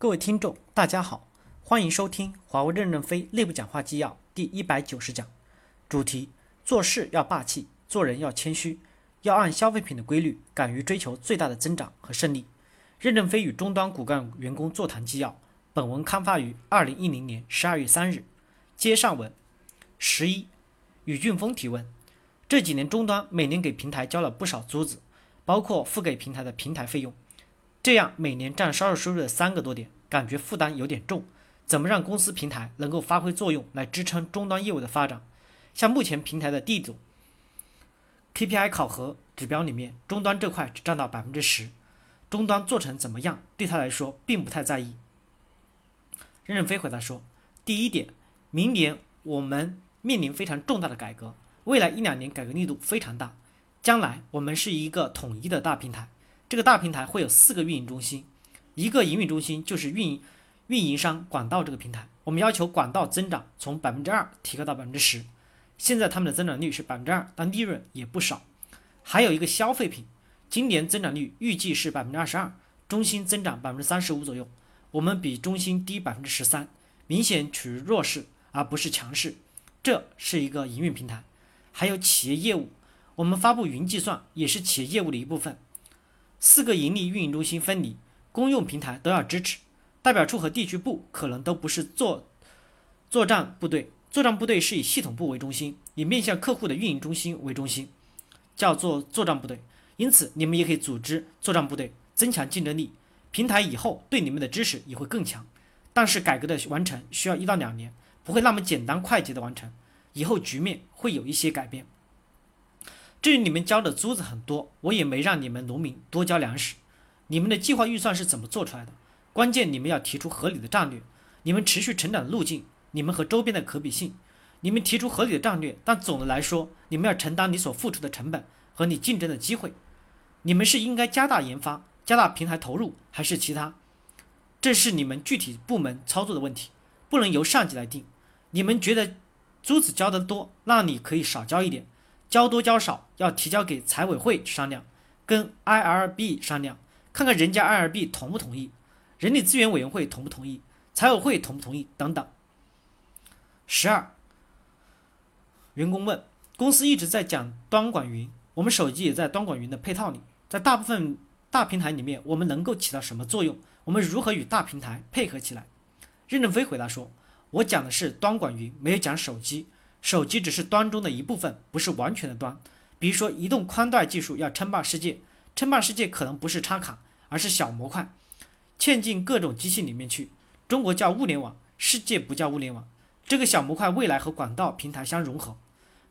各位听众，大家好，欢迎收听华为任正非内部讲话纪要第一百九十讲，主题：做事要霸气，做人要谦虚，要按消费品的规律，敢于追求最大的增长和胜利。任正非与终端骨干员工座谈纪要，本文刊发于二零一零年十二月三日。接上文，十一，宇俊峰提问：这几年终端每年给平台交了不少租子，包括付给平台的平台费用。这样每年占销售收入的三个多点，感觉负担有点重。怎么让公司平台能够发挥作用来支撑终端业务的发展？像目前平台的地组 KPI 考核指标里面，终端这块只占到百分之十，终端做成怎么样，对他来说并不太在意。任正非回答说：第一点，明年我们面临非常重大的改革，未来一两年改革力度非常大，将来我们是一个统一的大平台。这个大平台会有四个运营中心，一个营运中心就是运营运营商管道这个平台。我们要求管道增长从百分之二提高到百分之十，现在他们的增长率是百分之二，但利润也不少。还有一个消费品，今年增长率预计是百分之二十二，中心增长百分之三十五左右，我们比中心低百分之十三，明显处于弱势而不是强势。这是一个营运平台。还有企业业务，我们发布云计算也是企业业务的一部分。四个盈利运营中心分离，公用平台都要支持。代表处和地区部可能都不是作作战部队，作战部队是以系统部为中心，以面向客户的运营中心为中心，叫做作战部队。因此，你们也可以组织作战部队，增强竞争力。平台以后对你们的支持也会更强。但是改革的完成需要一到两年，不会那么简单快捷的完成。以后局面会有一些改变。至于你们交的租子很多，我也没让你们农民多交粮食。你们的计划预算是怎么做出来的？关键你们要提出合理的战略，你们持续成长的路径，你们和周边的可比性。你们提出合理的战略，但总的来说，你们要承担你所付出的成本和你竞争的机会。你们是应该加大研发、加大平台投入，还是其他？这是你们具体部门操作的问题，不能由上级来定。你们觉得租子交得多，那你可以少交一点。交多交少要提交给财委会商量，跟 IRB 商量，看看人家 IRB 同不同意，人力资源委员会同不同意，财委会同不同意等等。十二，员工问，公司一直在讲端管云，我们手机也在端管云的配套里，在大部分大平台里面，我们能够起到什么作用？我们如何与大平台配合起来？任正非回答说，我讲的是端管云，没有讲手机。手机只是端中的一部分，不是完全的端。比如说，移动宽带技术要称霸世界，称霸世界可能不是插卡，而是小模块，嵌进各种机器里面去。中国叫物联网，世界不叫物联网。这个小模块未来和管道平台相融合。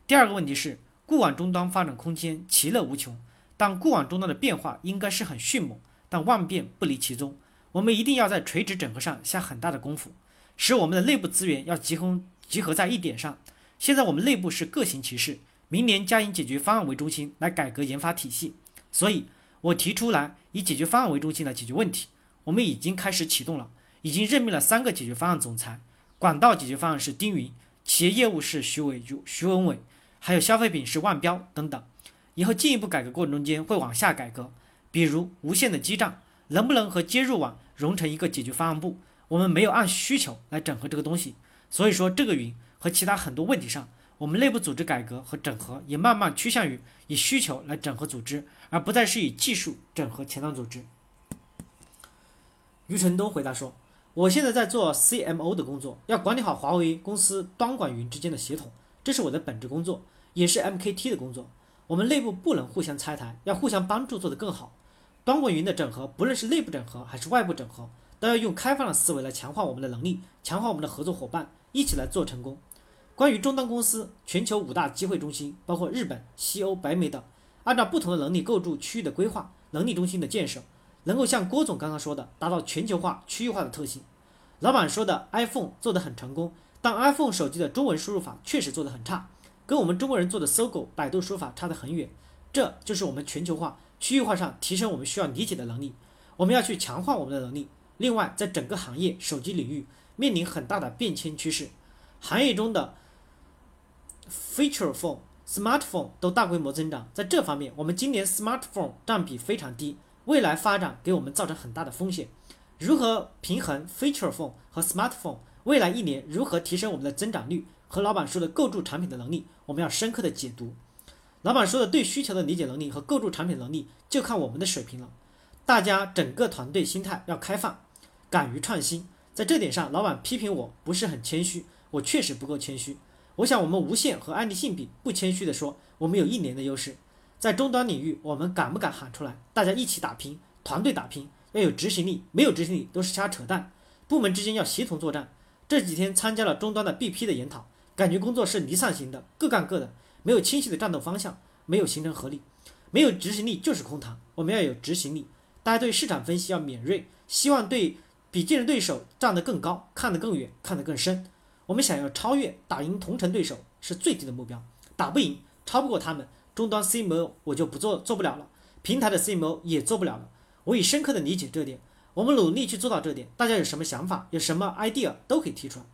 第二个问题是，固网终端发展空间其乐无穷，但固网终端的变化应该是很迅猛，但万变不离其宗。我们一定要在垂直整合上下很大的功夫，使我们的内部资源要集中集合在一点上。现在我们内部是各行其事，明年将以解决方案为中心来改革研发体系，所以我提出来以解决方案为中心来解决问题。我们已经开始启动了，已经任命了三个解决方案总裁。管道解决方案是丁云，企业业务是徐伟、徐文伟，还有消费品是万标等等。以后进一步改革过程中间会往下改革，比如无线的基站能不能和接入网融成一个解决方案部？我们没有按需求来整合这个东西，所以说这个云。和其他很多问题上，我们内部组织改革和整合也慢慢趋向于以需求来整合组织，而不再是以技术整合前端组织。余承东回答说：“我现在在做 CMO 的工作，要管理好华为公司端管云之间的协同，这是我的本职工作，也是 MKT 的工作。我们内部不能互相拆台，要互相帮助做得更好。端管云的整合，不论是内部整合还是外部整合，都要用开放的思维来强化我们的能力，强化我们的合作伙伴，一起来做成功。”关于终端公司，全球五大机会中心包括日本、西欧、北美等，按照不同的能力构筑区域的规划，能力中心的建设，能够像郭总刚刚说的，达到全球化、区域化的特性。老板说的 iPhone 做得很成功，但 iPhone 手机的中文输入法确实做得很差，跟我们中国人做的搜狗、百度输入法差得很远。这就是我们全球化、区域化上提升我们需要理解的能力，我们要去强化我们的能力。另外，在整个行业手机领域面临很大的变迁趋势，行业中的。Feature phone、smartphone 都大规模增长，在这方面，我们今年 smartphone 占比非常低，未来发展给我们造成很大的风险。如何平衡 Feature Phone 和 Smartphone？未来一年如何提升我们的增长率？和老板说的构筑产品的能力，我们要深刻的解读。老板说的对需求的理解能力和构筑产品能力，就看我们的水平了。大家整个团队心态要开放，敢于创新。在这点上，老板批评我不是很谦虚，我确实不够谦虚。我想我们无线和爱立信比，不谦虚的说，我们有一年的优势。在终端领域，我们敢不敢喊出来？大家一起打拼，团队打拼，要有执行力，没有执行力都是瞎扯淡。部门之间要协同作战。这几天参加了终端的 BP 的研讨，感觉工作是离散型的，各干各的，没有清晰的战斗方向，没有形成合力，没有执行力就是空谈。我们要有执行力。大家对市场分析要敏锐，希望对比竞争对手站得更高，看得更远，看得更深。我们想要超越、打赢同城对手是最低的目标，打不赢、超不过他们，终端 CMO 我就不做做不了了，平台的 CMO 也做不了了。我已深刻的理解这点，我们努力去做到这点。大家有什么想法，有什么 idea 都可以提出来。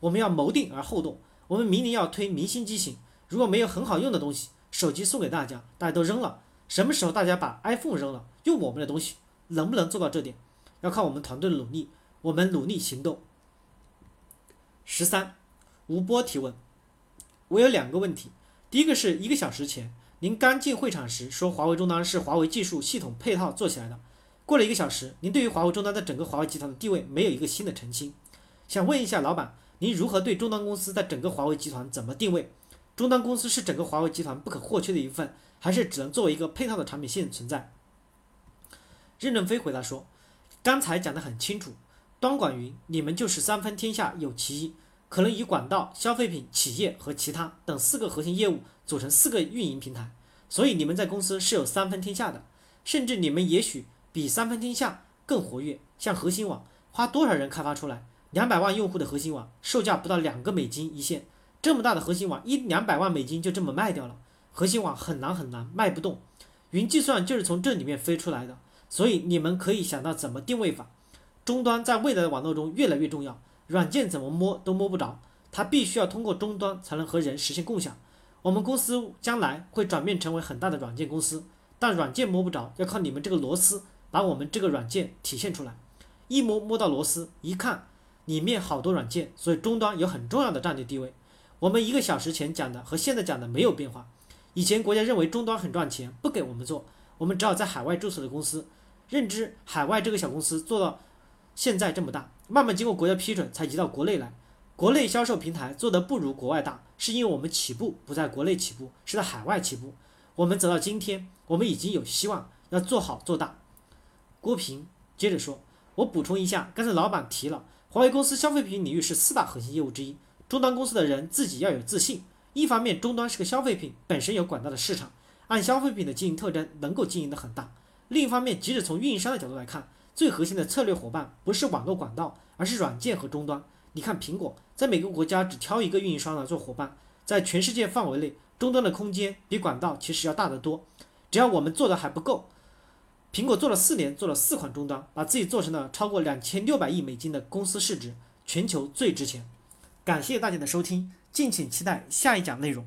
我们要谋定而后动。我们明年要推明星机型，如果没有很好用的东西，手机送给大家，大家都扔了。什么时候大家把 iPhone 扔了，用我们的东西，能不能做到这点，要靠我们团队的努力。我们努力行动。十三，吴波提问：我有两个问题，第一个是一个小时前您刚进会场时说华为终端是华为技术系统配套做起来的，过了一个小时，您对于华为终端在整个华为集团的地位没有一个新的澄清，想问一下老板，您如何对终端公司在整个华为集团怎么定位？终端公司是整个华为集团不可或缺的一部分。还是只能作为一个配套的产品线存在。任正非回答说：“刚才讲得很清楚，端管云你们就是三分天下有其一，可能以管道、消费品、企业和其他等四个核心业务组成四个运营平台，所以你们在公司是有三分天下的，甚至你们也许比三分天下更活跃。像核心网，花多少人开发出来？两百万用户的核心网，售价不到两个美金一线，这么大的核心网，一两百万美金就这么卖掉了。”核心网很难很难卖不动，云计算就是从这里面飞出来的，所以你们可以想到怎么定位法。终端在未来的网络中越来越重要，软件怎么摸都摸不着，它必须要通过终端才能和人实现共享。我们公司将来会转变成为很大的软件公司，但软件摸不着，要靠你们这个螺丝把我们这个软件体现出来。一摸摸到螺丝，一看里面好多软件，所以终端有很重要的战略地位。我们一个小时前讲的和现在讲的没有变化。以前国家认为终端很赚钱，不给我们做，我们只好在海外注册的公司，认知海外这个小公司做到现在这么大，慢慢经过国家批准才移到国内来。国内销售平台做得不如国外大，是因为我们起步不在国内起步，是在海外起步。我们走到今天，我们已经有希望要做好做大。郭平接着说：“我补充一下，刚才老板提了，华为公司消费品领域是四大核心业务之一，终端公司的人自己要有自信。”一方面，终端是个消费品，本身有管道的市场，按消费品的经营特征，能够经营的很大。另一方面，即使从运营商的角度来看，最核心的策略伙伴不是网络管道，而是软件和终端。你看苹果，在每个国家只挑一个运营商来做伙伴，在全世界范围内，终端的空间比管道其实要大得多。只要我们做的还不够，苹果做了四年，做了四款终端，把自己做成了超过两千六百亿美金的公司市值，全球最值钱。感谢大家的收听。敬请期待下一讲内容。